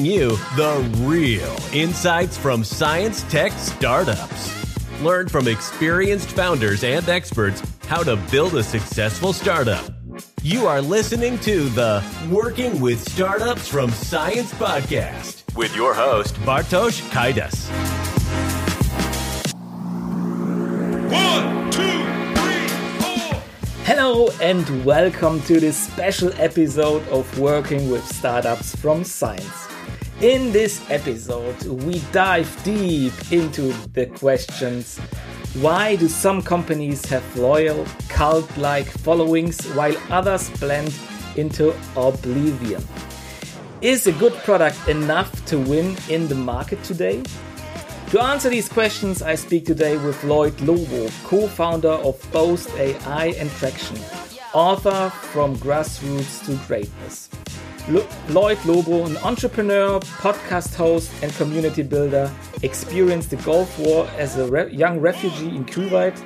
bring you the real insights from science tech startups. Learn from experienced founders and experts how to build a successful startup. You are listening to the Working with Startups from Science podcast with your host, Bartosz Kaidas. One, two, three, four. Hello and welcome to this special episode of Working with Startups from Science. In this episode, we dive deep into the questions why do some companies have loyal, cult like followings while others blend into oblivion? Is a good product enough to win in the market today? To answer these questions, I speak today with Lloyed Lobo, co founder of Boast AI and Traction, author from grassroots to greatness. Lo- Lloyed Lobo, an entrepreneur, podcast host, and community builder, experienced the Gulf War as a re- young refugee in Kuwait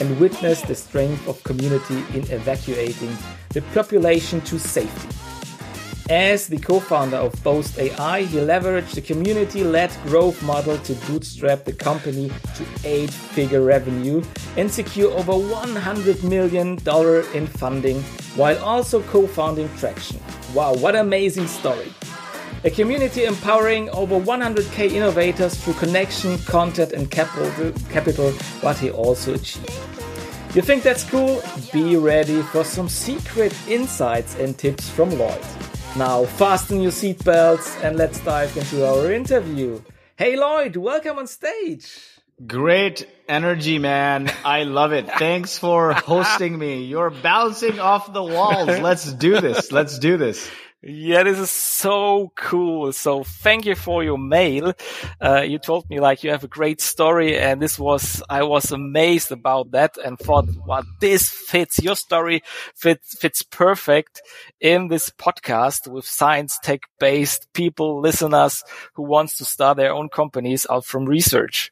and witnessed the strength of community in evacuating the population to safety. As the co founder of Boast AI, he leveraged the community led growth model to bootstrap the company to eight figure revenue and secure over $100 million in funding while also co founding Traction. Wow, what an amazing story! A community empowering over 100k innovators through connection, content, and capital, capital what he also achieved. You think that's cool? Be ready for some secret insights and tips from Lloyed. Now, fasten your seatbelts and let's dive into our interview. Hey, Lloyed, welcome on stage. Great energy, man. I love it. Thanks for hosting me. You're bouncing off the walls. Let's do this. Let's do this. Yeah, this is so cool. So thank you for your mail. Uh, you told me like you have a great story and this was, I was amazed about that and thought, wow, this fits your story fits, fits perfect in this podcast with science tech based people, listeners who wants to start their own companies out from research.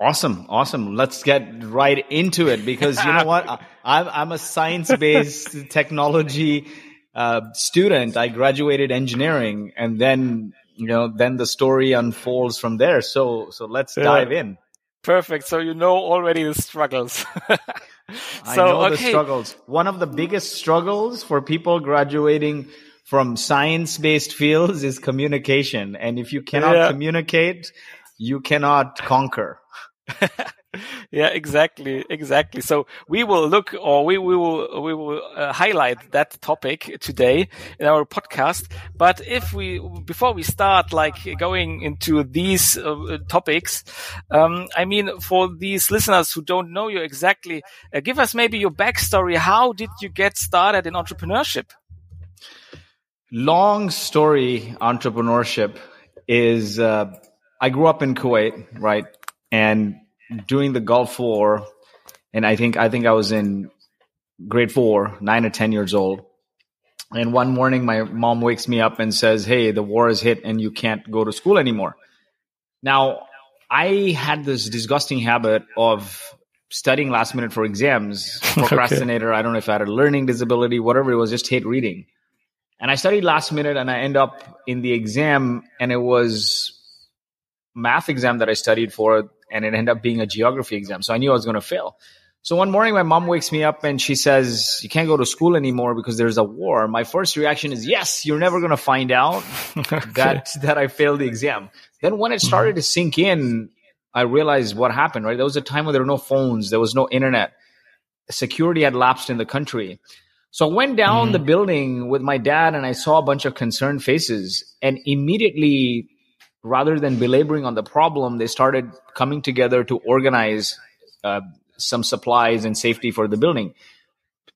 Awesome. Awesome. Let's get right into it because you know what? I'm, I'm a science based technology uh, student. I graduated engineering and then, you know, then the story unfolds from there. So, so let's yeah. dive in. Perfect. So you know already the struggles. so, I know okay. the struggles. One of the biggest struggles for people graduating from science based fields is communication. And if you cannot yeah. communicate, you cannot conquer. yeah, exactly, exactly. So we will look, or we, we will we will uh, highlight that topic today in our podcast. But if we before we start, like going into these uh, topics, um, I mean, for these listeners who don't know you exactly, uh, give us maybe your backstory. How did you get started in entrepreneurship? Long story, entrepreneurship is. Uh, I grew up in Kuwait, right? and during the Gulf War, and I think I think I was in grade four, nine or ten years old. And one morning, my mom wakes me up and says, "Hey, the war is hit, and you can't go to school anymore." Now, I had this disgusting habit of studying last minute for exams. Procrastinator. okay. I don't know if I had a learning disability, whatever it was. Just hate reading. And I studied last minute, and I end up in the exam, and it was math exam that I studied for and it ended up being a geography exam. So I knew I was going to fail. So one morning, my mom wakes me up and she says, "You can't go to school anymore because there's a war." My first reaction is, "Yes, you're never going to find out that that I failed the exam." Then when it started to sink in, I realized what happened. Right, there was a time when there were no phones, there was no internet, security had lapsed in the country. So I went down mm-hmm. the building with my dad and I saw a bunch of concerned faces, and immediately rather than belaboring on the problem, they started coming together to organize uh, some supplies and safety for the building.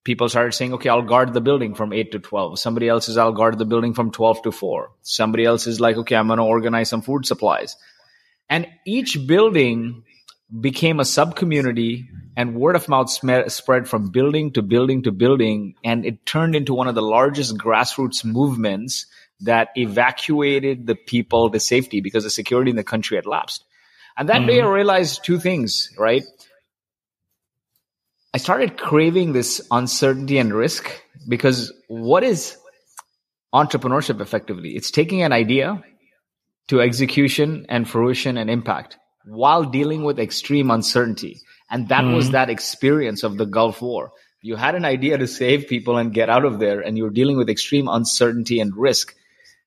People started saying, okay, I'll guard the building from 8 to 12. Somebody else is, I'll guard the building from 12 to 4. Somebody else is like, okay, I'm going to organize some food supplies. And each building became a sub community and word of mouth spread from building to building to building. And it turned into one of the largest grassroots movements that evacuated the people to safety because the security in the country had lapsed. And that mm-hmm. day I realized two things, right? I started craving this uncertainty and risk because what is entrepreneurship effectively. It's taking an idea to execution and fruition and impact while dealing with extreme uncertainty. And that was that experience of the Gulf War. You had an idea to save people and get out of there, and you're dealing with extreme uncertainty and risk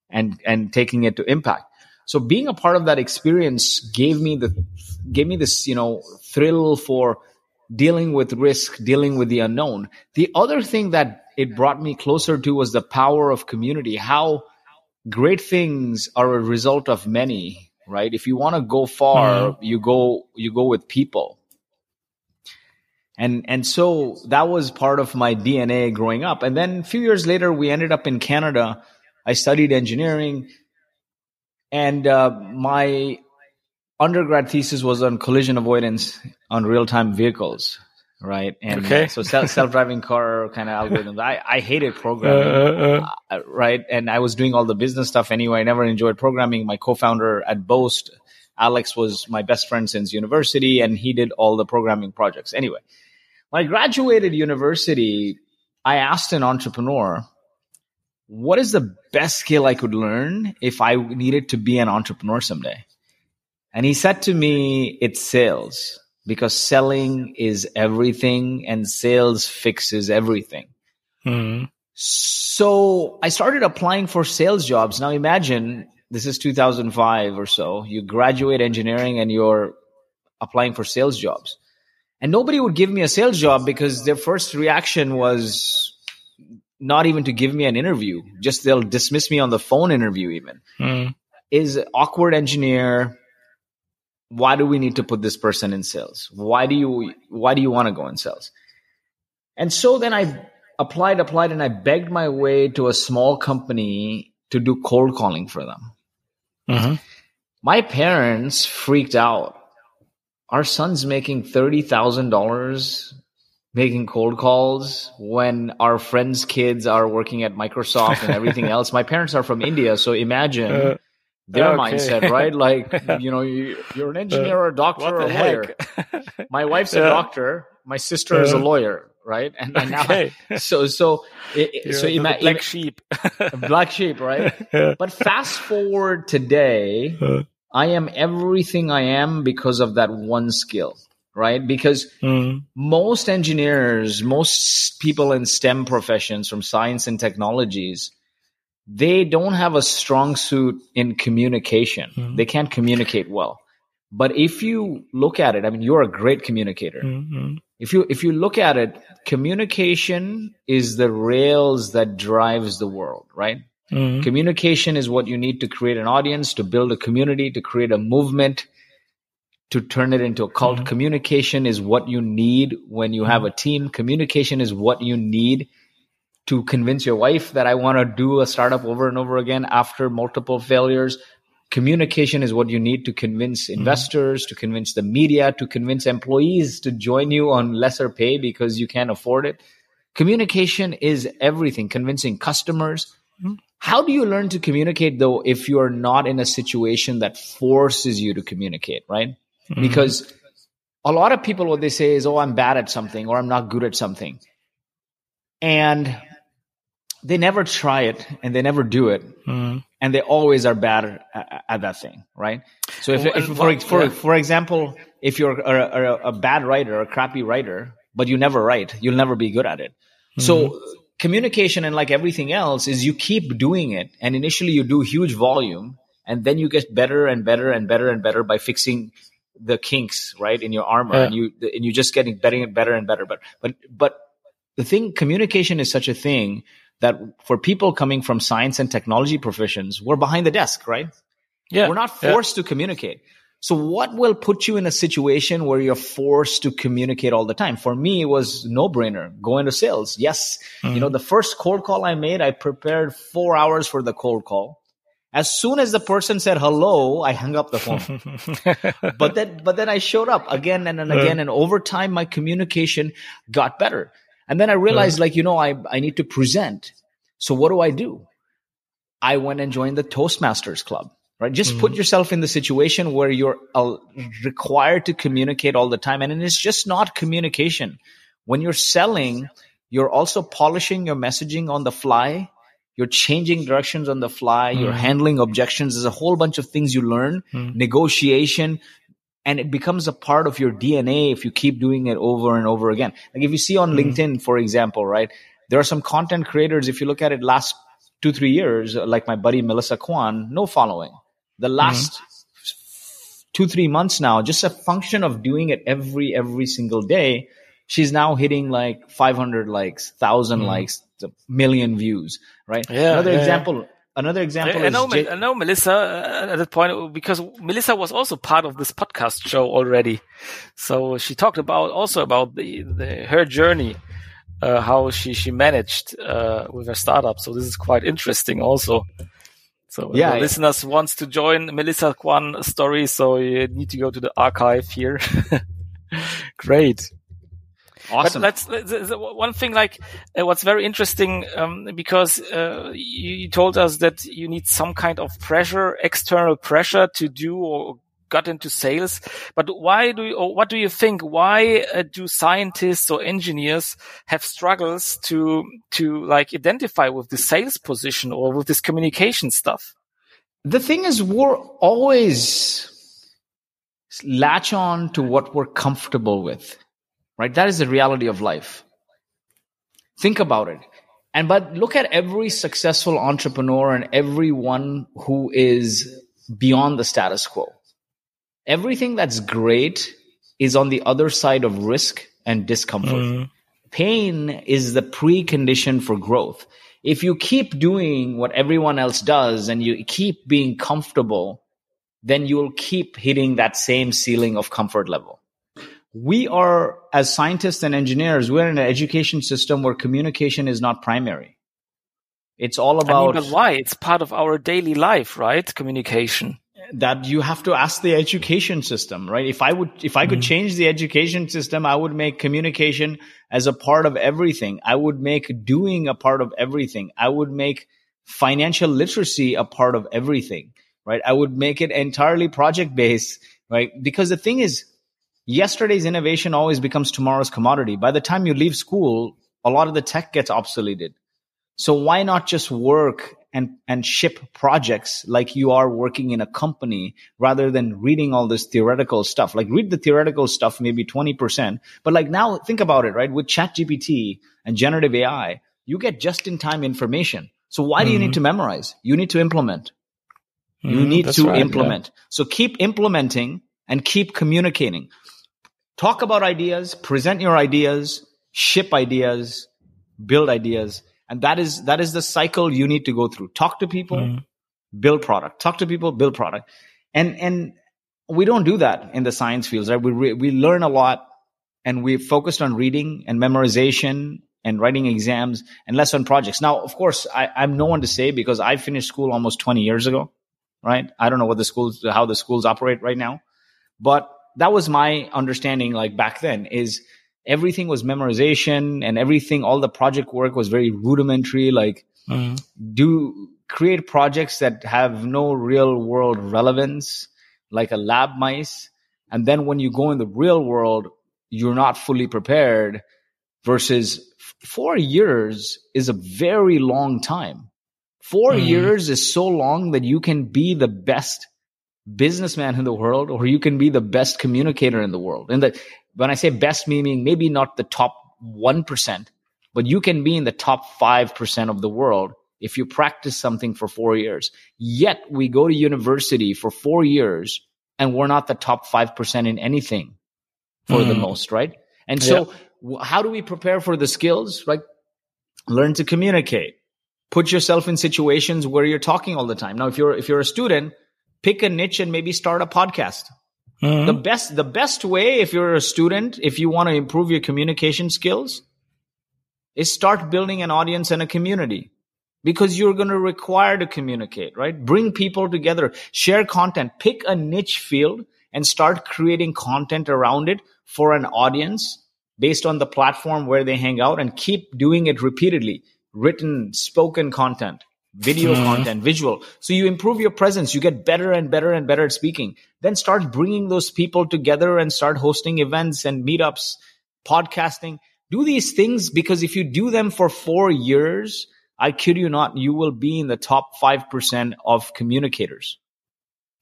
and, and taking it to impact. So being a part of that experience gave me the, gave me this, you know, thrill for dealing with risk, dealing with the unknown. The other thing that it brought me closer to was the power of community, how great things are a result of many, right? If you want to go far, mm-hmm. you go, you go with people. And, and so that was part of my DNA growing up. And then a few years later, we ended up in Canada. I studied engineering and, uh, my undergrad thesis was on collision avoidance on real-time vehicles right? And Okay. so self, self-driving car kind of algorithms. I, I hated programming uh, right? And i was doing all the business stuff anyway. I never enjoyed programming. My co-founder at boast alex was my best friend since university and he did all the programming projects. Anyway when i graduated university i asked an entrepreneur what is the best skill i could learn if i needed to be an entrepreneur someday and he said to me, it's sales because selling is everything and sales fixes everything. Mhm. So I started applying for sales jobs. Now imagine this is 2005 or so. You graduate engineering and you're applying for sales jobs. And nobody would give me a sales job because their first reaction was not even to give me an interview. Just they'll dismiss me on the phone interview even Mhm. is awkward engineer why do we need to put this person in sales why do you why do you want to go in sales and so then i applied applied and i begged my way to a small company to do cold calling for them Mhm. my parents freaked out our son's making $30000 making cold calls when our friends kids are working at microsoft and everything else my parents are from india so imagine Uh, their Okay. mindset, right? Like, you know, you, you're an engineer or a doctor what or a the lawyer. heck? My wife's a doctor. My sister is a Uh. lawyer, right? And, and now, so, so, it, it- so the ima- black sheep. black sheep, right? Yeah. But fast forward today, Uh. I am everything I am because of that one skill, right? Because Mhm. most engineers, most people in STEM professions from science and technologies, they don't have a strong suit in communication. Mhm. They can't communicate well. But if you look at it, I mean, you're a great communicator. Mhm. If you if you look at it, communication is the rails that drives the world, right? Mhm. Communication is what you need to create an audience, to build a community, to create a movement, to turn it into a cult. Mm-hmm. Communication is what you need when you have a mm-hmm. team. Communication is what you need to convince your wife that I want to do a startup over and over again after multiple failures. Communication is what you need to convince mm-hmm. investors, to convince the media, to convince employees to join you on lesser pay because you can't afford it. Communication is everything, convincing customers. How do you learn to communicate though if you're not in a situation that forces you to communicate, right? Because a lot of people, what they say is, oh, I'm bad at something or I'm not good at something. And they never try it and they never do it. Mhm. And they always are bad at, at that thing, right? So if, Well, if for, for, yeah. for example, if you're a, a, a bad writer, a crappy writer, but you never write, you'll never be good at it. So communication and like everything else is you keep doing it and initially you do huge volume and then you get better and better and better and better by fixing the kinks right in your armor Yeah. and you and you're just getting better and better and better but but but the thing communication is such a thing that for people coming from science and technology professions we're behind the desk right Yeah. we're not Yeah. forced to communicate. So what will put you in a situation where you're forced to communicate all the time? For me, it was no brainer. Go into sales. Yes. You mm-hmm. know, the first cold call I made, I prepared four hours for the cold call. As soon as the person said hello, I hung up the phone. but then, but then I showed up again and, and uh. again. And over time, my communication got better. And then I realized uh. like, you know, I, I need to present. So what do I do? I went and joined the Toastmasters Club. Right, just put mm-hmm. yourself in the situation where you're uh, required to communicate all the time, and it's just not communication. When you're selling, you're also polishing your messaging on the fly, you're changing directions on the fly, you're hmm. handling objections. There's a whole bunch of things you learn, hmm. negotiation, and it becomes a part of your DNA if you keep doing it over and over again. Like if you see on hmm. LinkedIn, for example, right? There are some content creators, if you look at it last two, three years, like my buddy Melissa Kwan, no following. The last two, three months now, just a function of doing it every, every single day, she's now hitting like 500 likes, 1000 likes, a million views, right? Yeah, Another yeah. example, another example I, I know, J- I know Melissa uh, at that point because Melissa was also part of this podcast show already. So she talked about also about the, the her journey, uh, how she she managed uh, with her startup. So this is quite interesting also. So Yeah, yeah. listeners wants to join Melissa Kwan story, so you need to go to the archive here. Great. Awesome. But let's- one thing like uh, what's very interesting um, because uh, you, you told us that you need some kind of pressure, external pressure to do or got into sales. But why do you, or what do you think? Why uh, do scientists or engineers have struggles to to like identify with the sales position or with this communication stuff? the thing is we're always latch on to what we're comfortable with right? That is the reality of life. Think about it. And but look at every successful entrepreneur and everyone who is beyond the status quo. Everything that's great is on the other side of risk and discomfort. Mm-hmm. Pain is the precondition for growth. If you keep doing what everyone else does and you keep being comfortable, then you'll keep hitting that same ceiling of comfort level. We are, as scientists and engineers, we're in an education system where communication is not primary. It's all I mean, about but why? It's part of our daily life, right? Communication. that you have to ask the education system, right? If I would, if I could mm-hmm. change the education system, I would make communication as a part of everything. I would make doing a part of everything. I would make financial literacy a part of everything, right? I would make it entirely project based, right? Because the thing is, yesterday's innovation always becomes tomorrow's commodity. By the time you leave school, a lot of the tech gets obsoleted. So why not just work and, and ship projects like you are working in a company rather than reading all this theoretical stuff? Like read the theoretical stuff, maybe 20%. But like now think about it, right? With ChatGPT and generative AI, you get just in time information. So why do you need to memorize? You need to implement. You Mhm, need that's to right, yeah. implement. So keep implementing and keep communicating. Talk about ideas, present your ideas, ship ideas, build ideas. And that is, that is the cycle you need to go through. Talk to people, Mm-hmm. build product. Talk to people, build product. And, and we don't do that in the science fields, right? We, re- we learn a lot and we focused on reading and memorization and writing exams and less on projects. Now, of course, I, I'm no one to say because I finished school almost 20 years ago, right? I don't know what the schools, how the schools operate right now, but that was my understanding. Like back then is everything was memorization and everything, all the project work was very rudimentary. Like Mhm. do create projects that have no real world relevance, like a lab mice. And then when you go in the real world, you're not fully prepared versus four years is a very long time. 4 Mhm. years is so long that you can be the best businessman in the world or you can be the best communicator in the world. And that when I say best meaning maybe not the top 1%, but you can be in the top 5% of the world if you practice something for 4 years. Yet we go to university for 4 years and we're not the top 5% in anything for the Mm. most, right? And so w how do we prepare for the skills? Right? Learn to communicate. Put yourself in situations where you're talking all the time. Now if you're if you're a student, pick a niche and maybe start a podcast. Mhm. The best the best way if you're a student, if you want to improve your communication skills, is start building an audience and a community. Because you're going to require to communicate, right? Bring people together, share content, pick a niche field and start creating content around it for an audience based on the platform where they hang out and keep doing it repeatedly. Written, spoken content, video content, visual. So you improve your presence. You get better and better and better at speaking. Then start bringing those people together and start hosting events and meetups, podcasting. Do these things because if you do them for four years, I kid you not, you will be in the top 5% of communicators.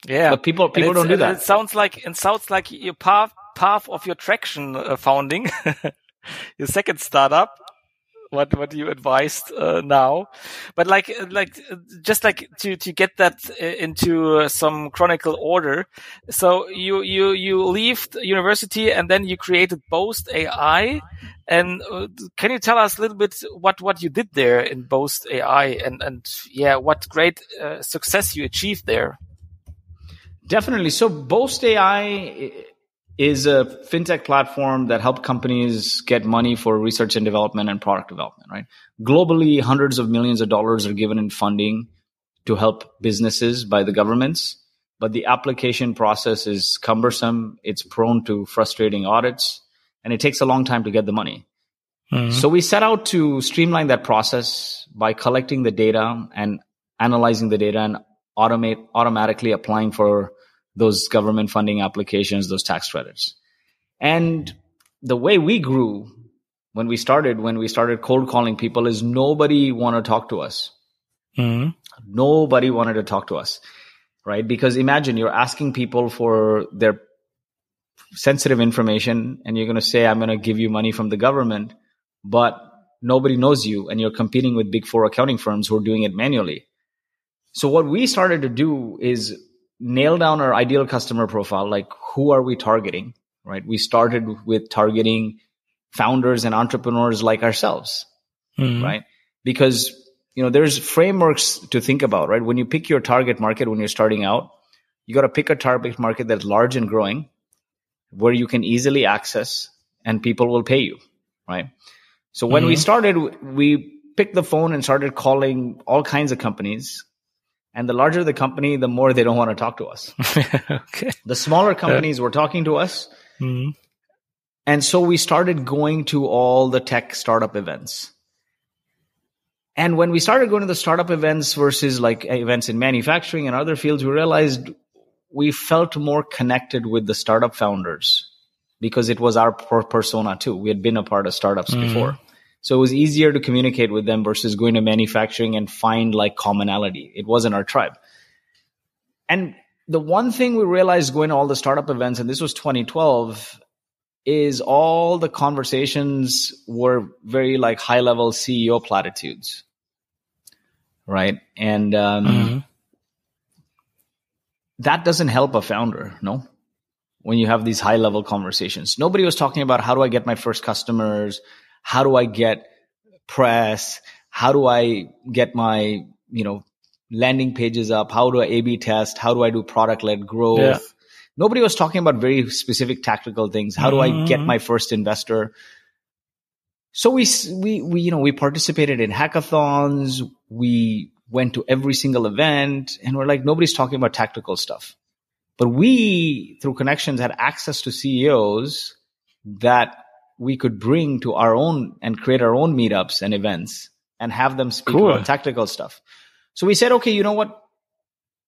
Yeah. But people, people don't do that. It sounds like it sounds like your path path of your traction uh, founding, your second startup. What what you advised uh, now, but like uh, like uh, just like to to get that uh, into some chronicle order. So you you you the university and then you created Boast AI. And can you tell us a little bit what what you did there in Boast AI and and yeah what great uh, success you achieved there? Definitely. So Boast AI is a fintech platform that help companies get money for research and development and product development, right? Globally, hundreds of millions of dollars are given in funding to help businesses by the governments, but the application process is cumbersome. It's prone to frustrating audits and it takes a long time to get the money. Mm-hmm. So we set out to streamline that process by collecting the data and analyzing the data and automate automatically applying for those government funding applications, those tax credits. And the way we grew when we started, when we started cold calling people is nobody want to talk to us. Mm-hmm. Nobody wanted to talk to us, right? Because imagine you're asking people for their sensitive information and you're going to say, I'm going to give you money from the government, but nobody knows you and you're competing with big four accounting firms who are doing it manually. So what we started to do is nail down our ideal customer profile. Like who are we targeting? Right. We started with targeting founders and entrepreneurs like ourselves. Mm-hmm. Right. Because, you know, there's frameworks to think about, right? When you pick your target market when you're starting out, you got to pick a target market that's large and growing where you can easily access and people will pay you. Right. So when we mm-hmm. started, we picked the phone and started calling all kinds of companies. And the larger the company, the more they don't want to talk to us. okay. The smaller companies were talking to us. Mm-hmm. And so we started going to all the tech startup events. And when we started going to the startup events versus like events in manufacturing and other fields, we realized we felt more connected with the startup founders because it was our persona too. We had been a part of startups mm-hmm. before. So it was easier to communicate with them versus going to manufacturing and find like commonality. It wasn't our tribe. And the one thing we realized going to all the startup events, and this was 2012, is all the conversations were very like high level CEO platitudes. Right. And um, that doesn't help a founder, no? When you have these high level conversations, nobody was talking about how do I get my first customers? How do I get press? How do I get my, you know, landing pages up? How do I A B test? How do I do product led growth? Yeah. Nobody was talking about very specific tactical things. How do I get mm-hmm. my first investor? So we, we, we, you know, we participated in hackathons. We went to every single event and we're like, nobody's talking about tactical stuff. But we, through connections, had access to CEOs that we could bring to our own and create our own meetups and events and have them speak Cool. about tactical stuff. So we said, okay, you know what?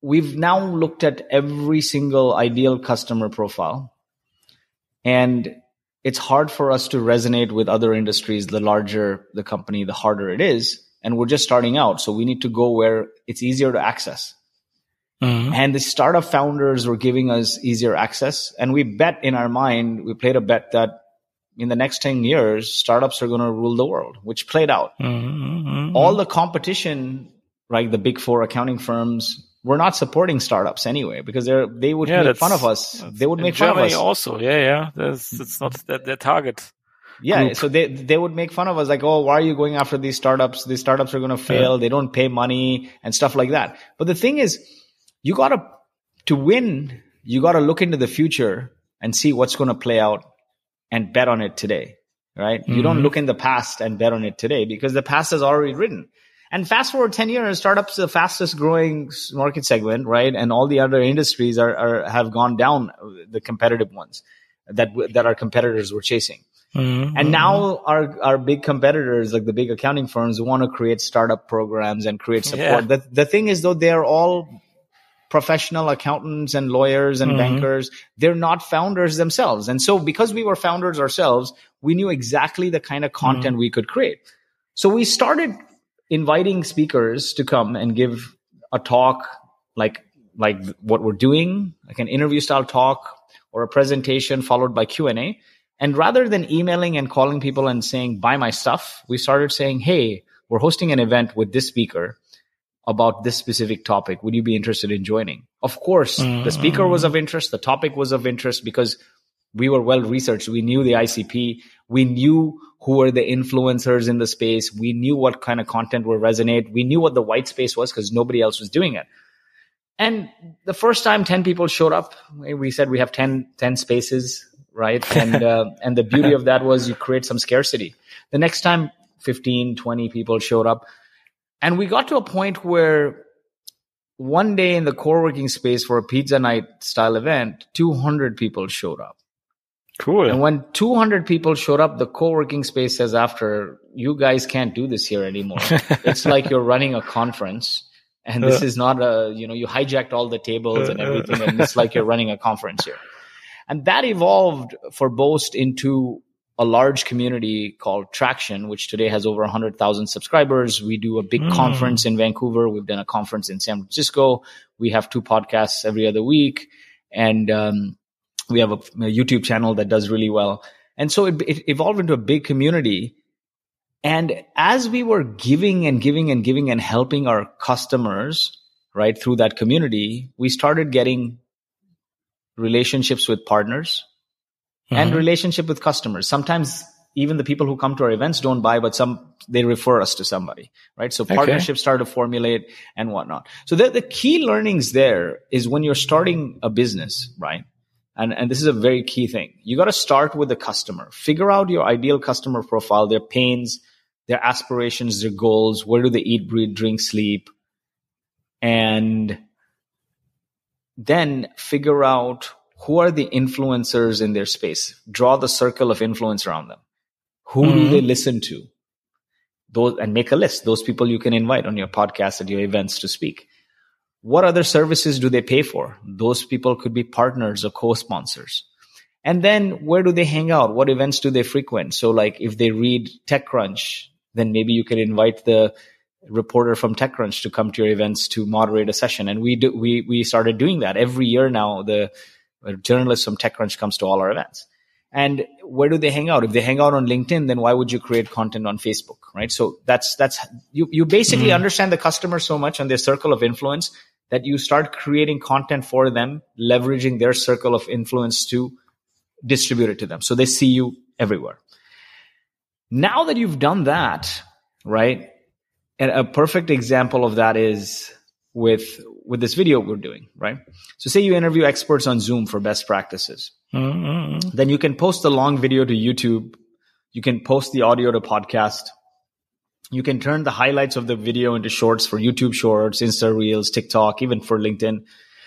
We've now looked at every single ideal customer profile and it's hard for us to resonate with other industries. The larger the company, the harder it is. And we're just starting out. So we need to go where it's easier to access. Mm-hmm. And the startup founders were giving us easier access. And we bet in our mind, we played a bet that in the next 10 years, startups are going to rule the world, which played out. Mm-hmm. All the competition, right? The big four accounting firms were not supporting startups anyway because they're, they would Yeah, make fun of us. They would make fun of us. also. Yeah, yeah. That's that's not that their target. Yeah, group. so they they would make fun of us like, "Oh, why are you going after these startups? These startups are going to fail. They don't pay money and stuff like that." But the thing is, you got to to win, you got to look into the future and see what's going to play out and bet on it today, right? You don't mm-hmm. look in the past and bet on it today because the past is already written. And fast forward 10 years, startups the fastest growing market segment, right? And all the other industries are, are have gone down the competitive ones that that our competitors were chasing. Mm-hmm. And now our our big competitors, like the big accounting firms, want to create startup programs and create support. Yeah. The the thing is though, they're all professional accountants and lawyers and mm-hmm. bankers. They're not founders themselves. And so because we were founders ourselves, we knew exactly the kind of mm-hmm. content we could create. So we started inviting speakers to come and give a talk like like what we're doing, like an interview style talk or a presentation followed by Q&A. And rather than emailing and calling people and saying buy my stuff, we started saying, "Hey, we're hosting an event with this speaker about this specific topic. Would you be interested in joining?" Of course, the speaker was of interest, the topic was of interest because we were well researched. We knew the ICP. We knew who were the influencers in the space. We knew what kind of content would resonate. We knew what the white space was because nobody else was doing it. And the first time 10 people showed up, we said we have 10, 10 spaces, right? And, uh, and the beauty of that was you create some scarcity. The next time 15, 20 people showed up. And we got to a point where one day in the co-working space for a pizza night style event, 200 people showed up. Cool. And when 200 people showed up, the co-working space says after, you guys can't do this here anymore. it's like you're running a conference and this is not a, you know, you hijacked all the tables and everything and it's like you're running a conference here. And that evolved for Boast into a large community called Traction, which today has over 100,000 subscribers. We do a big conference in Vancouver. We've done a conference in San Francisco. We have two podcasts every other week. And, um, we have a, a, YouTube channel that does really well. And so it, it, evolved into a big community. And as we were giving and giving and giving and helping our customers, right, through that community, we started getting relationships with partners mm-hmm. and relationship with customers. Sometimes even the people who come to our events don't buy, but some they refer us to somebody, right? So okay. partnerships start to formulate and whatnot. So the, the key learnings there is when you're starting a business, right? And, and this is a very key thing. You got to start with the customer. Figure out your ideal customer profile, their pains, their aspirations, their goals. Where do they eat, breathe, drink, sleep? And then figure out who are the influencers in their space. Draw the circle of influence around them. Who mm-hmm. do they listen to? Those and make a list. Those people you can invite on your podcast at your events to speak. What other services do they pay for? Those people could be partners or co-sponsors. And then where do they hang out? What events do they frequent? So like if they read TechCrunch, then maybe you can invite the reporter from TechCrunch to come to your events to moderate a session. And we do, we, we started doing that every year now. The journalist from TechCrunch comes to all our events. And where do they hang out? If they hang out on LinkedIn, then why would you create content on Facebook? Right. So that's, that's, you, you basically mm. understand the customer so much and their circle of influence that you start creating content for them, leveraging their circle of influence to distribute it to them. So they see you everywhere. Now that you've done that, right? And a perfect example of that is with with this video we're doing, right? So say you interview experts on Zoom for best practices. Mm-hmm. Then you can post the long video to YouTube. You can post the audio to podcast you can turn the highlights of the video into shorts for YouTube shorts, Insta reels, TikTok, even for LinkedIn.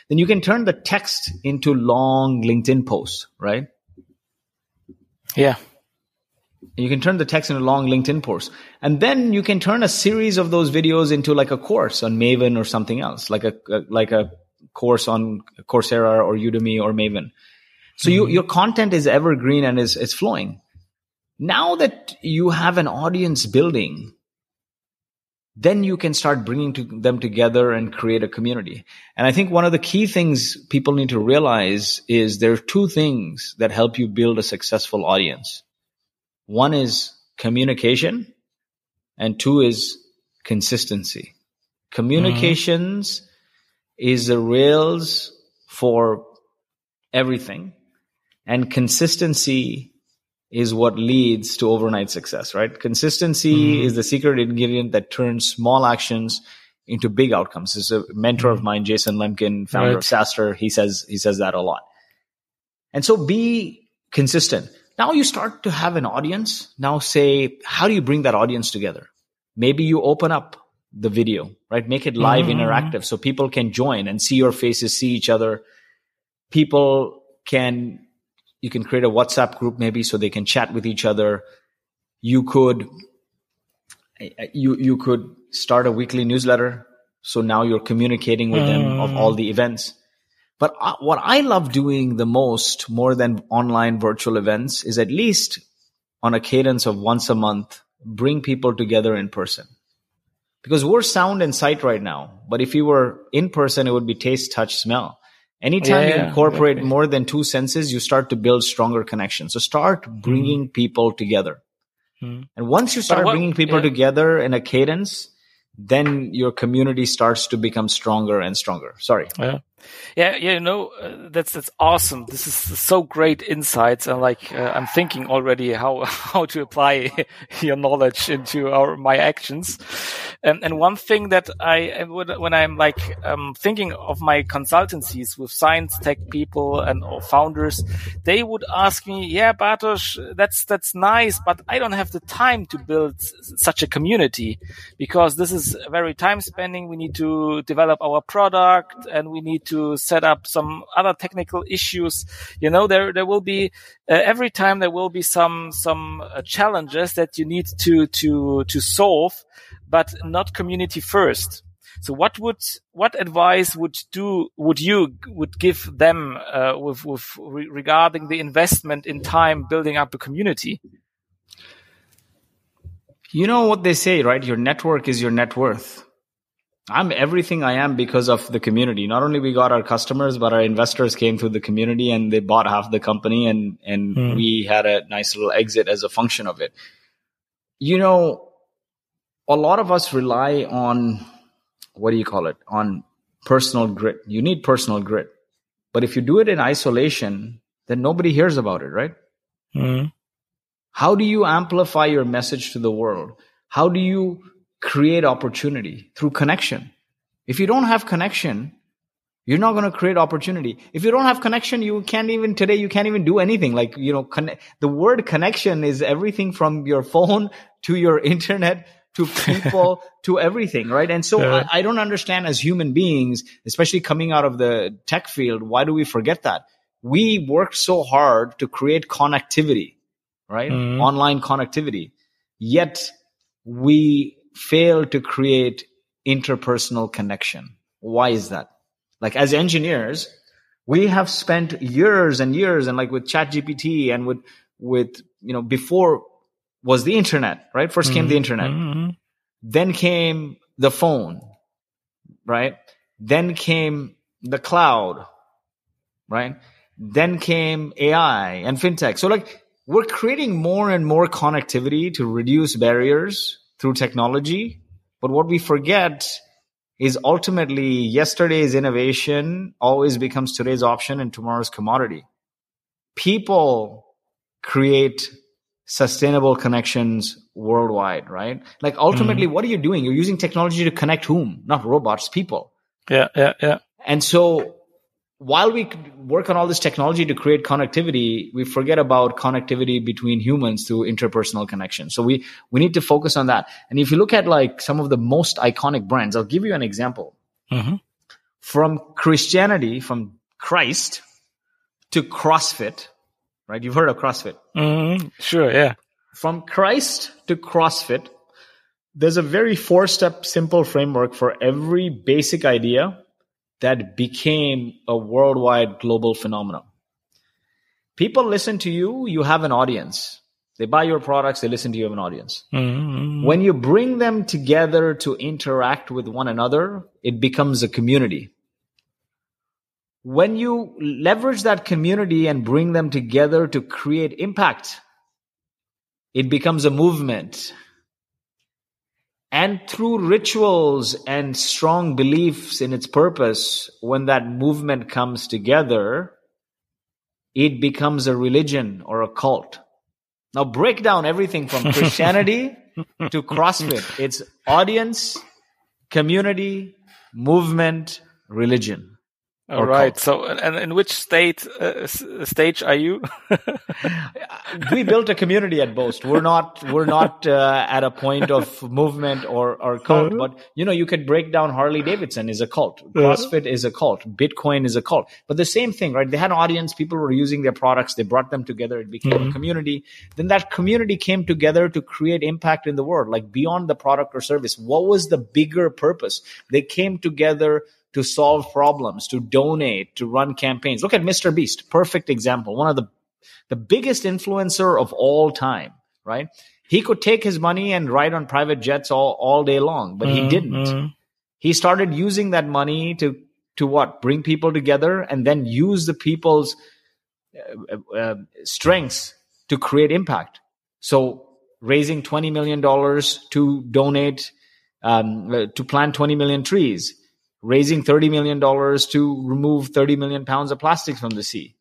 Then you can turn the text into long LinkedIn posts, right? Yeah. And you can turn the text into a long LinkedIn posts. And then you can turn a series of those videos into like a course on Maven or something else, like a, a like a course on Coursera or Udemy or Maven. So mm-hmm. you, your content is evergreen and is, is flowing. Now that you have an audience building, then you can start bringing to them together and create a community. And I think one of the key things people need to realize is there are two things that help you build a successful audience. One is communication and two is consistency. Communications mm-hmm. is the rails for everything and consistency is what leads to overnight success, right? Consistency mm. is the secret ingredient that turns small actions into big outcomes. This is a mentor mm. of mine, Jason Lemkin, founder right. of SaaStr. He says, he says that a lot. And so be consistent. Now you start to have an audience. Now say, how do you bring that audience together? Maybe you open up the video, right? Make it live mm. interactive so people can join and see your faces, see each other. People can you can create a WhatsApp group maybe so they can chat with each other. You could you you could start a weekly newsletter. So now you're communicating with them of all the events. But uh, what I love doing the most, more than online virtual events, is at least on a cadence of once a month, bring people together in person. because we're sound and sight right now. But if you were in person, it would be taste, touch, smell. Anytime Yeah, you incorporate exactly. more than two senses, you start to build stronger connections. So start bringing people together. Mhm. And once you start what- bringing people yeah. together in a cadence, then your community starts to become stronger and stronger. Sorry. Yeah, yeah, yeah. You know, uh, that's that's awesome. This is so great insights, and like uh, I'm thinking already how how to apply your knowledge into our my actions. And and one thing that I would when I'm like um, thinking of my consultancies with science tech people and founders, they would ask me, "Yeah, Bartosz, that's that's nice, but I don't have the time to build such a community because this is very time spending. We need to develop our product and we need to set up some other technical issues. You know, there, there will be, uh, every time there will be some, some uh, challenges that you need to, to, to solve, but not community first. So what would, what advice would do, would you, would give them, uh, with, with re- regarding the investment in time building up a community? You know what they say, right? Your network is your net worth. I'm everything I am because of the community. Not only we got our customers, but our investors came through the community and they bought half the company and, and Hmm. we had a nice little exit as a function of it. You know, a lot of us rely on, what do you call it? On personal grit. You need personal grit. But if you do it in isolation, then nobody hears about it, right? Mm. How do you amplify your message to the world? How do you create opportunity through connection? If you don't have connection, you're not going to create opportunity. If you don't have connection, you can't even today, you can't even do anything. Like, you know, the word connection is everything from your phone to your internet to people to everything, right? And so Yeah. I, I don't understand as human beings, especially coming out of the tech field, why do we forget that? We work so hard to create connectivity, right? Mhm. Online connectivity. Yet we fail to create interpersonal connection. Why is that? Like as engineers, we have spent years and years and like with ChatGPT and with, with, you know, before was the internet, right? 1st came the internet. Mhm. Then came the phone, right? Then came the cloud, right? Then came AI and fintech. So like we're creating more and more connectivity to reduce barriers through technology. But what we forget is ultimately yesterday's innovation always becomes today's option and tomorrow's commodity. People create sustainable connections worldwide, right? Like ultimately, mm-hmm. what are you doing? You're using technology to connect whom? Not robots, people. Yeah, yeah, yeah. And so while we work on all this technology to create connectivity, we forget about connectivity between humans through interpersonal connection. So we, we need to focus on that. And if you look at like some of the most iconic brands, I'll give you an example Mhm. from Christianity, from Christ to CrossFit, right? You've heard of CrossFit. Mm-hmm. Sure, yeah. From Christ to CrossFit, there's a very four step simple framework for every basic idea that became a worldwide global phenomenon. People listen to you, you have an audience. They buy your products, they listen to you, you have an audience. Mhm. When you bring them together to interact with one another, it becomes a community. When you leverage that community and bring them together to create impact, it becomes a movement. And through rituals and strong beliefs in its purpose, when that movement comes together, it becomes a religion or a cult. Now break down everything from Christianity to CrossFit. It's audience, community, movement, religion. All right. cult. So, and in which state uh, stage are you? we built a community at Boast. We're not we're not uh, at a point of movement or or cult, but you know you could break down Harley Davidson is a cult, CrossFit is a cult, Bitcoin is a cult. But the same thing, right? They had an audience, people were using their products, they brought them together, it became a community. Then that community came together to create impact in the world, like beyond the product or service. What was the bigger purpose? They came together to solve problems, to donate, to run campaigns. Look at Mr. Beast, perfect example. One of the the biggest influencer of all time, right? He could take his money and ride on private jets all, all day long, but he didn't. He started using that money to to what? Bring people together and then use the people's uh, uh, strengths to create impact. So raising twenty million dollars to donate um, uh, to plant twenty million trees, raising thirty million dollars to remove thirty million pounds of plastics from the sea,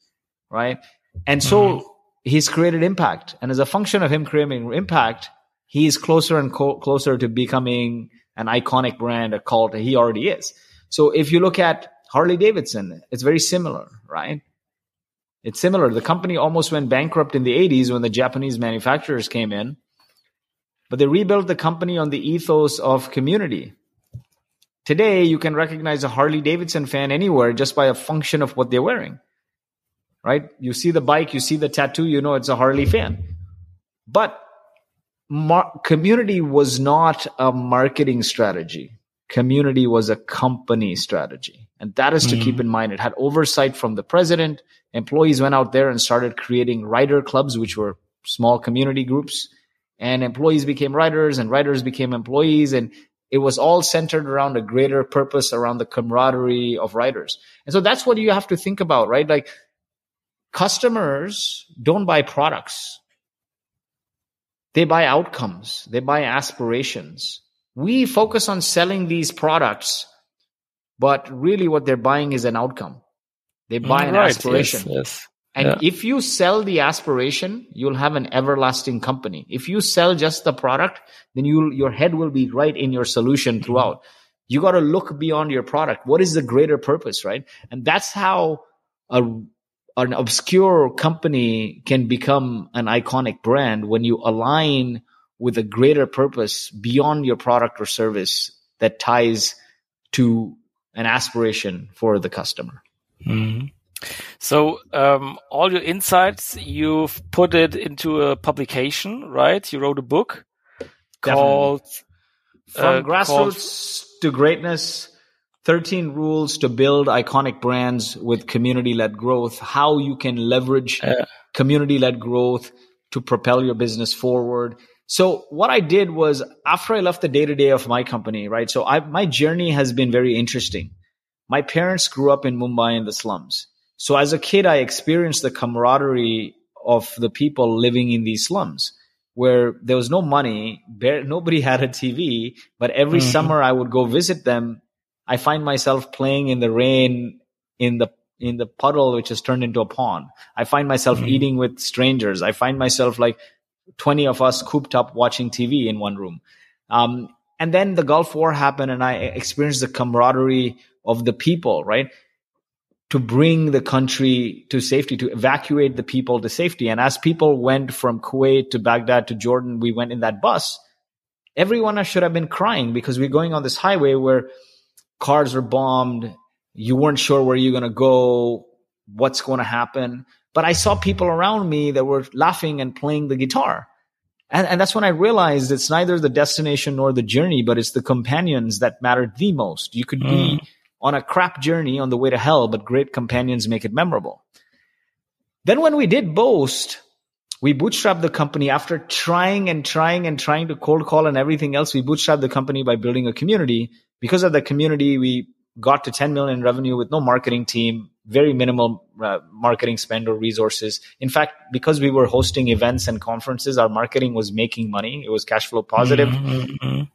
right? And so mm-hmm. he's created impact, and as a function of him creating impact, he is closer and co- closer to becoming an iconic brand, a cult. He already is. So if you look at Harley Davidson, it's very similar, right? It's similar. The company almost went bankrupt in the 80s when the Japanese manufacturers came in, but they rebuilt the company on the ethos of community. Today, you can recognize a Harley Davidson fan anywhere just by a function of what they're wearing, right? You see the bike, you see the tattoo, you know it's a Harley fan. But mar- community was not a marketing strategy. Community was a company strategy. And that is to mm-hmm. keep in mind. It had oversight from the president. Employees went out there and started creating rider clubs, which were small community groups. And employees became riders and riders became employees. And it was all centered around a greater purpose, around the camaraderie of riders. And so that's what you have to think about, right? Like customers don't buy products. They buy outcomes. They buy aspirations. We focus on selling these products, but really what they're buying is an outcome. They buy an Right, aspiration. Yes, yes. And Yeah. if you sell the aspiration, you'll have an everlasting company. If you sell just the product, then you your head will be right in your solution throughout. You got to look beyond your product. What is the greater purpose, right? And that's how a an obscure company can become an iconic brand when you align with a greater purpose beyond your product or service that ties to an aspiration for the customer. Mhm. So um, all your insights, you've put it into a publication, right? You wrote a book called from uh, grassroots to greatness 13 rules to build iconic brands with community led growth how you can leverage Yeah. community led growth to propel your business forward so what i did was after i left the day to day of my company right so I, my journey has been very interesting my parents grew up in mumbai in the slums so as a kid i experienced the camaraderie of the people living in these slums where there was no money, bare, nobody had a TV, but every Mhm. summer I would go visit them. I find myself playing in the rain in the in the puddle which has turned into a pond. I find myself Mhm. eating with strangers. I find myself like 20 of us cooped up watching TV in one room. Um, and then the Gulf War happened and I experienced the camaraderie of the people, right? To bring the country to safety, to evacuate the people to safety. And as people went from Kuwait to Baghdad to Jordan, we went in that bus. Everyone should have been crying because we're going on this highway where cars are bombed. You weren't sure where you're going to go, what's going to happen. But I saw people around me that were laughing and playing the guitar. And, and that's when I realized it's neither the destination nor the journey, but it's the companions that matter the most. You could be hmm. On a crap journey on the way to hell, but great companions make it memorable. Then when we did Boast, we bootstrapped the company after trying and trying and trying to cold call and everything else. We bootstrapped the company by building a community. Because of the community, we got to 10 million revenue with no marketing team, very minimal uh, marketing spend or resources. In fact, because we were hosting events and conferences, our marketing was making money. It was cash flow positive. Mhm, mhm.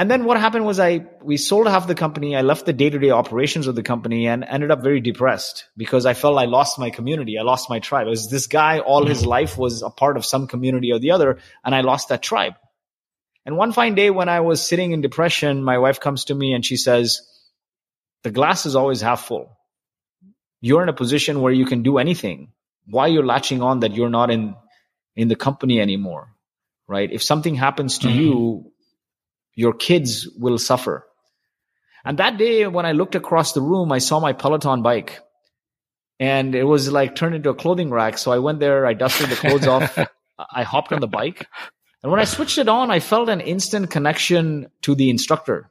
And then what happened was I we sold half the company. I left the day to day operations of the company and ended up very depressed because I felt I lost my community. I lost my tribe. It was this guy all his life was a part of some community or the other, and I lost that tribe. And one fine day when I was sitting in depression, my wife comes to me and she says, "The glass is always half full. You're in a position where you can do anything. Why you're latching on that you're not in in the company anymore, right? If something happens to Mhm. you." Your kids will suffer. And that day, when I looked across the room, I saw my Peloton bike and it was like turned into a clothing rack. So I went there, I dusted the clothes off, I hopped on the bike. And when I switched it on, I felt an instant connection to the instructor.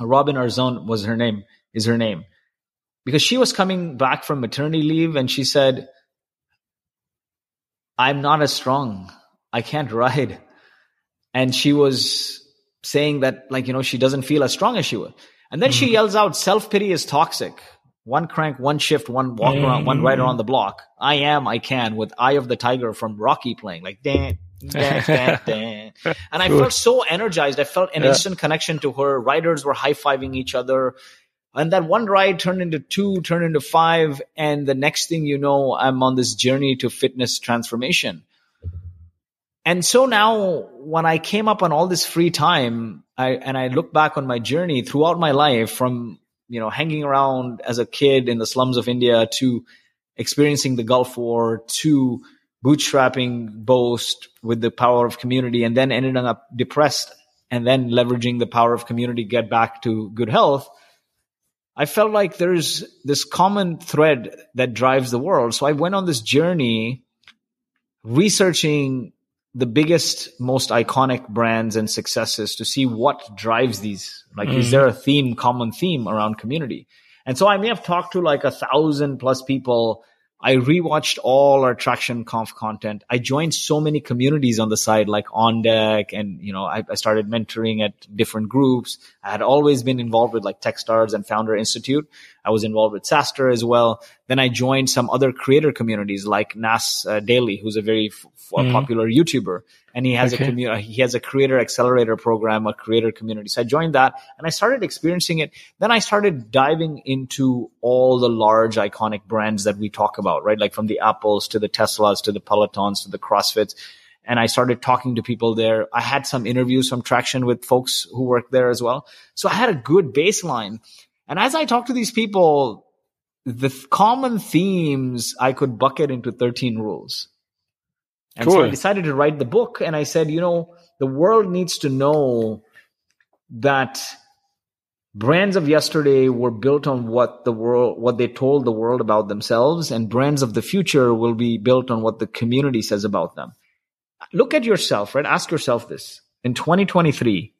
Robin Arzon was her name, is her name. Because she was coming back from maternity leave and she said, I'm not as strong. I can't ride. and she was saying that like you know she doesn't feel as strong as she was and then she mm. yells out self-pity is toxic. One crank one shift one walk around one rider mm. around the block. I am i can with eye of the tiger from rocky playing like dan dan dan dan and i felt so energized. I felt an Yeah. instant connection to her. Riders were high-fiving each other. And that one ride turned into two turned into five. And the next thing you know i'm on this journey to fitness transformation and so now when I came up on all this free time, I, and I look back on my journey throughout my life from, you know, hanging around as a kid in the slums of India to experiencing the Gulf War to bootstrapping Boast with the power of community and then ended up depressed and then leveraging the power of community get back to good health. I felt like there's this common thread that drives the world. So I went on this journey researching the biggest, most iconic brands and successes to see what drives these. Like, is mm-hmm. there a theme, common theme around community? And so I may have talked to like a thousand plus people. I rewatched all our traction conf content. I joined so many communities on the side, like on deck, and you know, I, I started mentoring at different groups. I had always been involved with like Techstars and Founder Institute. I was involved with SaaStr as well. Then I joined some other creator communities like Nas uh, Daily, who's a very f- f- popular YouTuber, and he has Okay. a community. He has a creator accelerator program, a creator community. So I joined that, and I started experiencing it. Then I started diving into all the large iconic brands that we talk about, right? Like from the Apples to the Teslas to the Pelotons to the CrossFits. And I started talking to people there. I had some interviews from Traction with folks who work there as well. So I had a good baseline. And as I talked to these people, the th- common themes I could bucket into 13 rules. And so I decided to write the book and I said, you know, the world needs to know that brands of yesterday were built on what the world what they told the world about themselves and brands of the future will be built on what the community says about them. Look at yourself, right? Ask yourself this. In 2023,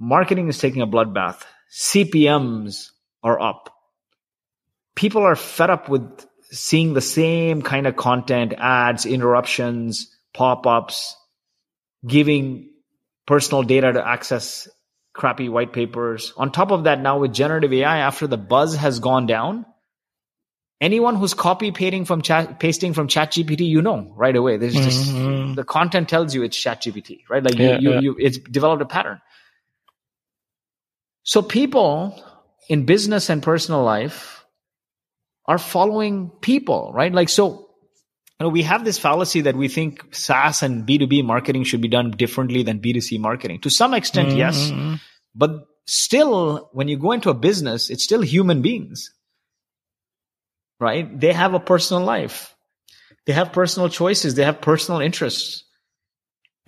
marketing is taking a bloodbath. CPMs are up. People are fed up with seeing the same kind of content, ads, interruptions, pop-ups, giving personal data to access crappy white papers. On top of that, now with generative AI, after the buzz has gone down, anyone who's copy pasting from chat, pasting from ChatGPT, you know right away. There's just mm-hmm. the content tells you it's ChatGPT, right? Like Yeah, you, you, yeah. you, it's developed a pattern. So people in business and personal life are following people, right? Like so. You know, we have this fallacy that we think SaaS and B2B marketing should be done differently than B2C marketing. To some extent, mm-hmm. yes. But still, when you go into a business, it's still human beings, right? They have a personal life. They have personal choices. They have personal interests.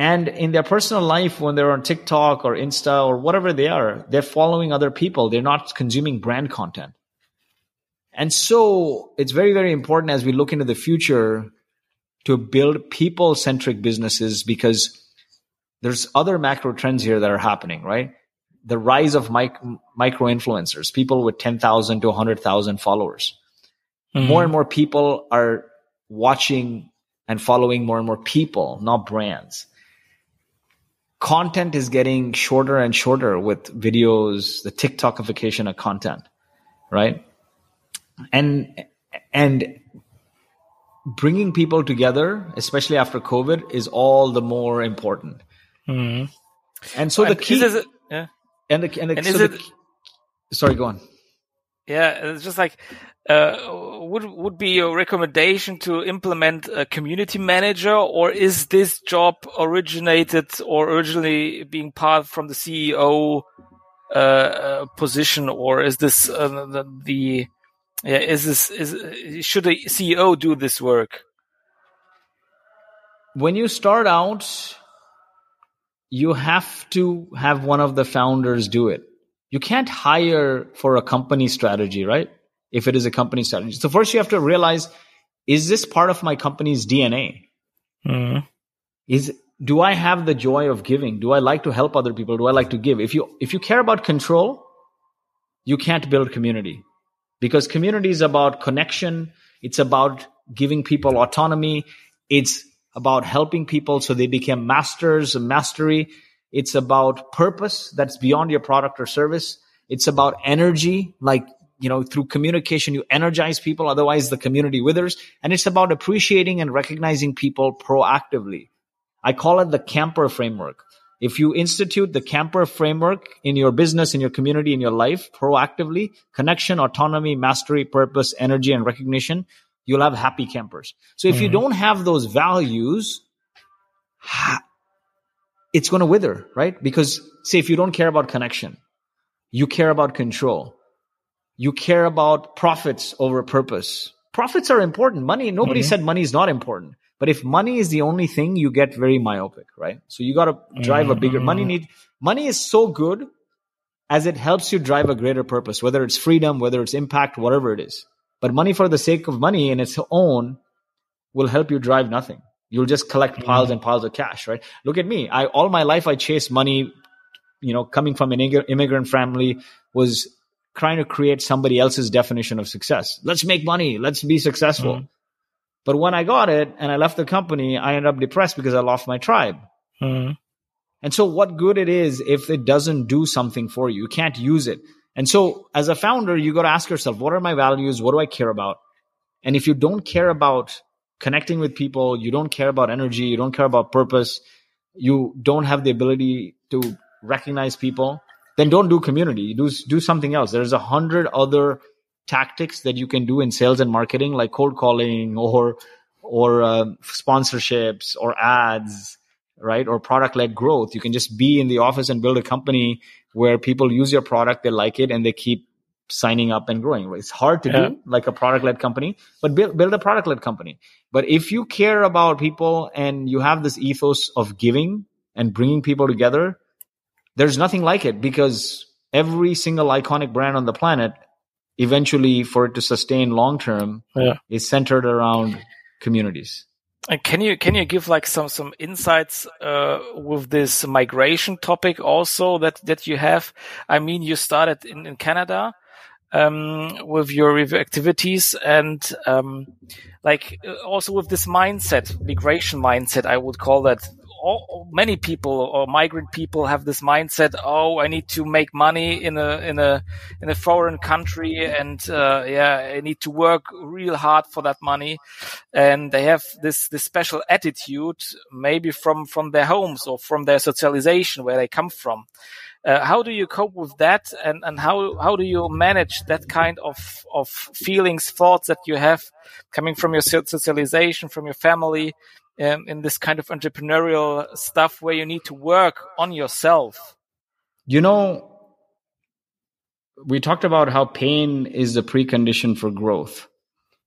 And in their personal life, when they're on TikTok or Insta or whatever they are, they're following other people. They're not consuming brand content. And so it's very, very important as we look into the future to build people centric businesses because there's other macro trends here that are happening, right? The rise of mic- micro influencers, people with 10,000 to 100,000 followers. Mm-hmm. More and more people are watching and following more and more people, not brands. Content is getting shorter and shorter with videos, the TikTokification of content, right? And, and bringing people together, especially after COVID, is all the more important. Mm-hmm. And so the And key, is it, yeah. and the, and the, and so is the- it- sorry, go on. Yeah, it's just like uh, would would be your recommendation to implement a community manager, or is this job originated or originally being part from the CEO uh, uh, position, or is this uh, the, the yeah is this is should a CEO do this work? when you start out, you have to have one of the founders do it. You can't hire for a company strategy, right? If it is a company strategy. So first you have to realize, is this part of my company's DNA? Mm-hmm. Is, do I have the joy of giving? Do I like to help other people? Do I like to give? If you, if you care about control, you can't build community because community is about connection. It's about giving people autonomy. It's about helping people so they become masters of mastery. It's about purpose that's beyond your product or service. It's about energy, like, you know, through communication, you energize people. Otherwise the community withers. And it's about appreciating and recognizing people proactively. I call it the camper framework. If you institute the camper framework in your business, in your community, in your life proactively, connection, autonomy, mastery, purpose, energy, and recognition, you'll have happy campers. So if you mm-hmm. don't have those values, it's going to wither, right? Because say if you don't care about connection, you care about control, you care about profits over purpose. Profits are important. Money, nobody mm-hmm. said money is not important. But if money is the only thing, you get very myopic, right? So you got to drive a bigger money mm-hmm. need. Money is so good as it helps you drive a greater purpose, whether it's freedom, whether it's impact, whatever it is. But money for the sake of money in its own will help you drive nothing. You'll just collect piles mm-hmm. and piles of cash, right? Look at me. I all my life I chased money. You know, coming from an immigrant family was trying to create somebody else's definition of success. Let's make money. Let's be successful. But when I got it and I left the company, I ended up depressed because I lost my tribe. Mhm. And so what good it is if it doesn't do something for you. You can't use it. And so as a founder, you got to ask yourself, what are my values? What do I care about? And if you don't care about connecting with people, you don't care about energy, you don't care about purpose, you don't have the ability to recognize people, then don't do community. Do, do something else. There's a hundred other tactics that you can do in sales and marketing, like cold calling or, or uh, sponsorships or ads, right? Or product led growth. You can just be in the office and build a company where people use your product, they like it, and they keep signing up and growing. It's hard to Yeah. do like a product led company, but build, build a product led company. But if you care about people and you have this ethos of giving and bringing people together, there's nothing like it because every single iconic brand on the planet, eventually for it to sustain long term, Yeah. is centered around communities. And can you can you give like some some insights uh, with this migration topic also that that you have? I mean, you started in, in Canada um, with your with activities and um, like uh, also with this mindset, migration mindset, I would call that. All, many people or migrant people have this mindset. Oh, I need to make money in a in a in a foreign country, and uh, yeah, I need to work real hard for that money. And they have this this special attitude maybe from from their homes or from their socialization where they come from. Uh, how do you cope with that? And and how how do you manage that kind of of feelings thoughts that you have coming from your socialization from your family um, in this kind of entrepreneurial stuff where you need to work on yourself You know, we talked about how pain is the precondition for growth.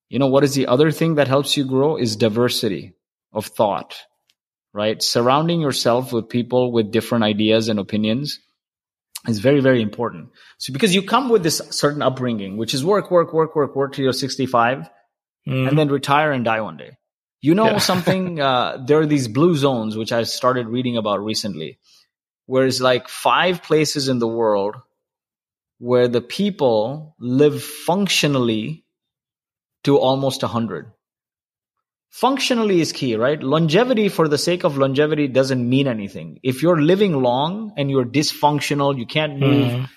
You know, what is the other thing that helps you grow is diversity of thought, right? Surrounding yourself with people with different ideas and opinions is very, very important. So because you come with this certain upbringing, which is work, work, work, work, work till you're 65 and then retire and die one day. You know Yeah. something, uh, there are these blue zones, which I started reading about recently, where it's like five places in the world where the people live functionally to almost 100. Functionally is key, right? Longevity for the sake of longevity doesn't mean anything. If you're living long and you're dysfunctional, you can't move, Mhm.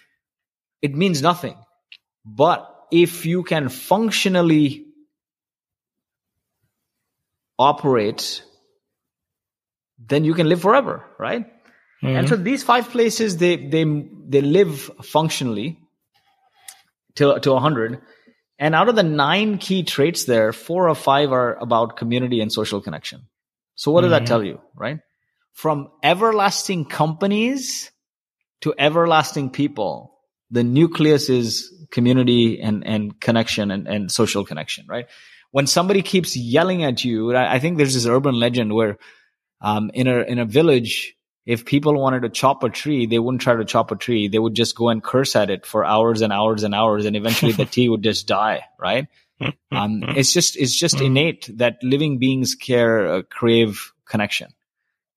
it means nothing. But if you can functionally operate, then you can live forever, right? And hmm. so these five places, they they they live functionally to to hundred. And out of the nine key traits there, four or five are about community and social connection. So what does that hmm. tell you, right? From everlasting companies to everlasting people, the nucleus is community and, and connection and, and social connection, right? When somebody keeps yelling at you, I, I think there's this urban legend where um, in a in a village, if people wanted to chop a tree, they wouldn't try to chop a tree. They would just go and curse at it for hours and hours and hours, and eventually the tree would just die. Right? Um, it's just it's just innate that living beings care uh, crave connection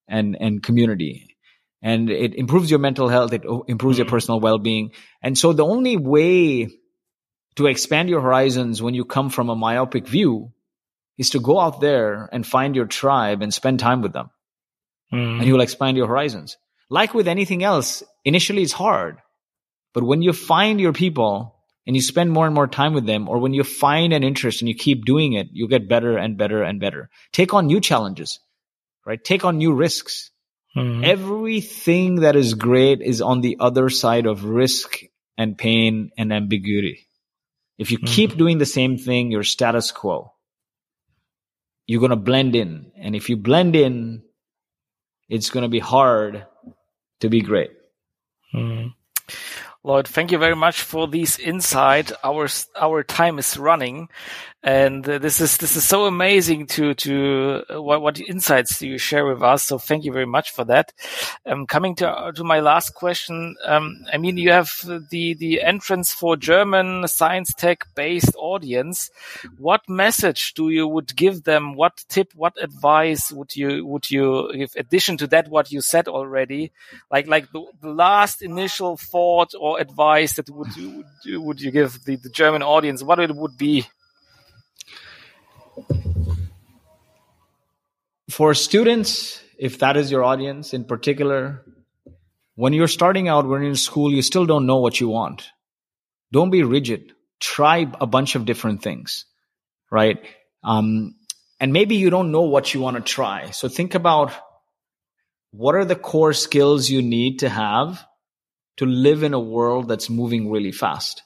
and and community, and it improves your mental health. It improves your personal well being, and so the only way to expand your horizons when you come from a myopic view is to go out there and find your tribe and spend time with them. Hmm. And you will expand your horizons. Like with anything else, initially it's hard. But when you find your people and you spend more and more time with them, or when you find an interest and you keep doing it, you get better and better and better. Take on new challenges, right? Take on new risks. Hmm. Everything that is great is on the other side of risk and pain and ambiguity. If you hmm. keep doing the same thing, you're status quo. You're going to blend in. And if you blend in, it's going to be hard to be great. Hmm. Lloyed, thank you very much for this insight. Our our time is running, and this is this is so amazing to to uh, what what insights do you share with us. So thank you very much for that. Um, coming to uh, to my last question, um, I mean you have the the entrance for German science tech based audience. What message do you would give them? What tip? What advice would you would you give? Addition to that, what you said already, like like the, the last initial thought or advice that would you would you, would you give the, the German audience? What it would be? For students, if that is your audience in particular, when you're starting out, when you're in school, you still don't know what you want. Don't be rigid. Try a bunch of different things, right? Um, and maybe you don't know what you want to try. So think about what are the core skills you need to have to live in a world that's moving really fast.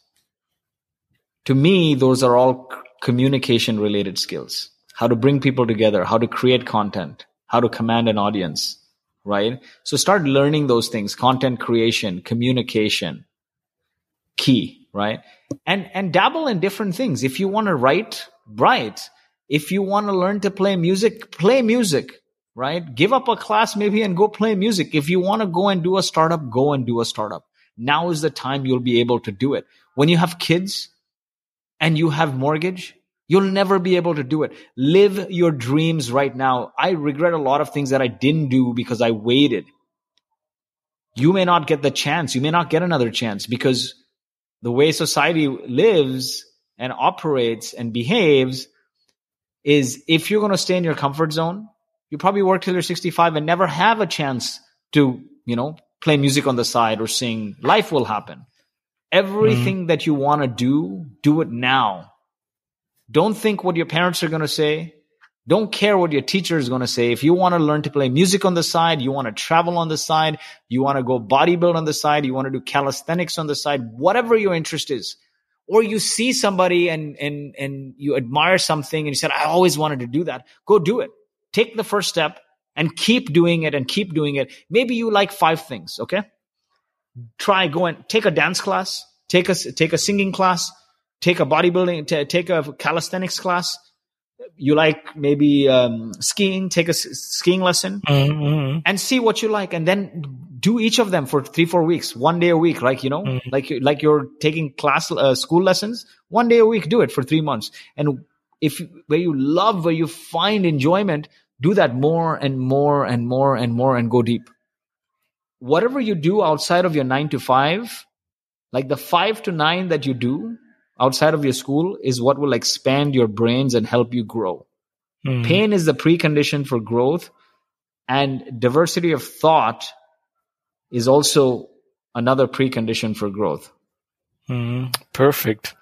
To me, those are all communication related skills. How to bring people together, how to create content, how to command an audience, right? So start learning those things, content creation, communication, key, right? And, and dabble in different things. If you want to write, write. If you want to learn to play music, play music, right? Give up a class maybe and go play music. If you want to go and do a startup, go and do a startup. Now is the time you'll be able to do it. When you have kids and you have mortgage, you'll never be able to do it. Live your dreams right now. I regret a lot of things that I didn't do because I waited. You may not get the chance. You may not get another chance because the way society lives and operates and behaves is if you're going to stay in your comfort zone, you probably work till you're 65 and never have a chance to, you know, play music on the side or sing. Life will happen. Mm-hmm. Everything that you want to do, do it now. Don't think what your parents are going to say. Don't care what your teacher is going to say. If you want to learn to play music on the side, you want to travel on the side, you want to go bodybuild on the side, you want to do calisthenics on the side, whatever your interest is, or you see somebody and, and, and you admire something and you said, I always wanted to do that. Go do it. Take the first step and keep doing it and keep doing it. Maybe you like five things. Okay. Try go and take a dance class, take a, take a singing class, take a bodybuilding, t- take a calisthenics class. You like maybe um, skiing, take a s- skiing lesson Mm-hmm. and see what you like and then do each of them for three four weeks one day a week like you know like you- like you're taking class uh, school lessons one day a week do it for three months and if where you love where you find enjoyment do that more and more and more and more and go deep whatever you do outside of your nine to five like the five to nine that you do outside of your school is what will expand your brains and help you grow pain is the precondition for growth and diversity of thought is also another precondition for growth Mm, perfect.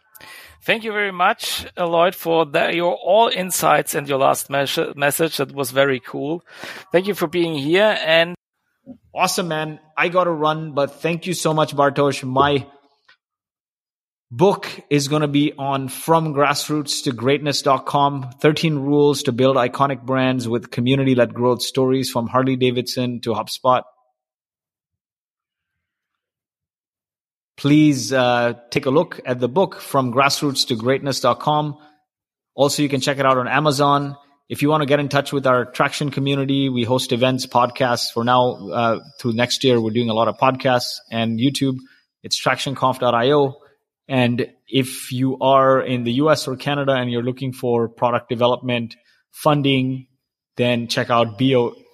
Thank you very much, Lloyed, for that, your all insights and your last mes- message. That was very cool. Thank you for being here. And awesome man. I gotta run but thank you so much bartosz. My book is going to be on from grassroots to greatness.com 13 rules to build iconic brands with community led growth stories from harley davidson to hubspot. Please uh, take a look at the book from grassroots to greatness.com also you can check it out on amazon if you want to get in touch with our traction community we host events podcasts. For now uh, through next year we're doing a lot of podcasts and youtube. It's tractionconf.io and if you are in the us or canada and you're looking for product development funding then check out boast.ai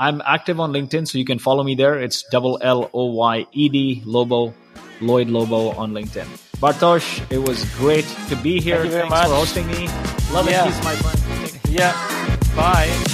i'm active on linkedin so you can follow me there. It's double l o y e d lobo Lloyed Lobo on LinkedIn. Bartosz, it was great to be here. Thank you very Thanks for hosting me. Love Yeah. peace, my friend. Yeah. Bye.